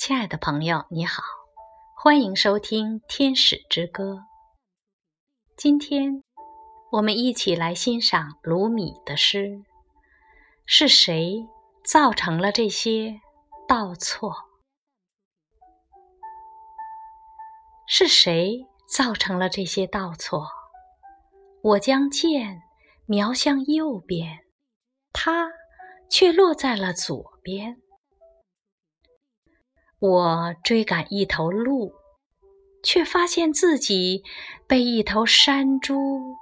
亲爱的朋友，你好，欢迎收听《天使之歌》。今天，我们一起来欣赏鲁米的诗。是谁造成了这些倒错？是谁造成了这些倒错？我将剑瞄向右边，它却落在了左边。我追赶一头鹿，却发现自己被一头山猪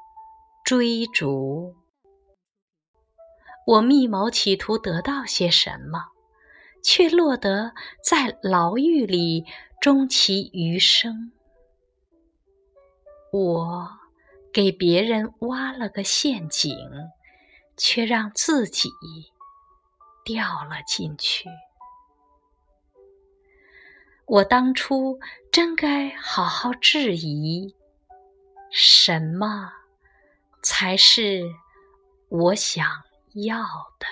追逐。我密谋企图得到些什么，却落得在牢狱里终其余生。我给别人挖了个陷阱，却让自己掉了进去。我当初真该好好质疑，什么才是我想要的。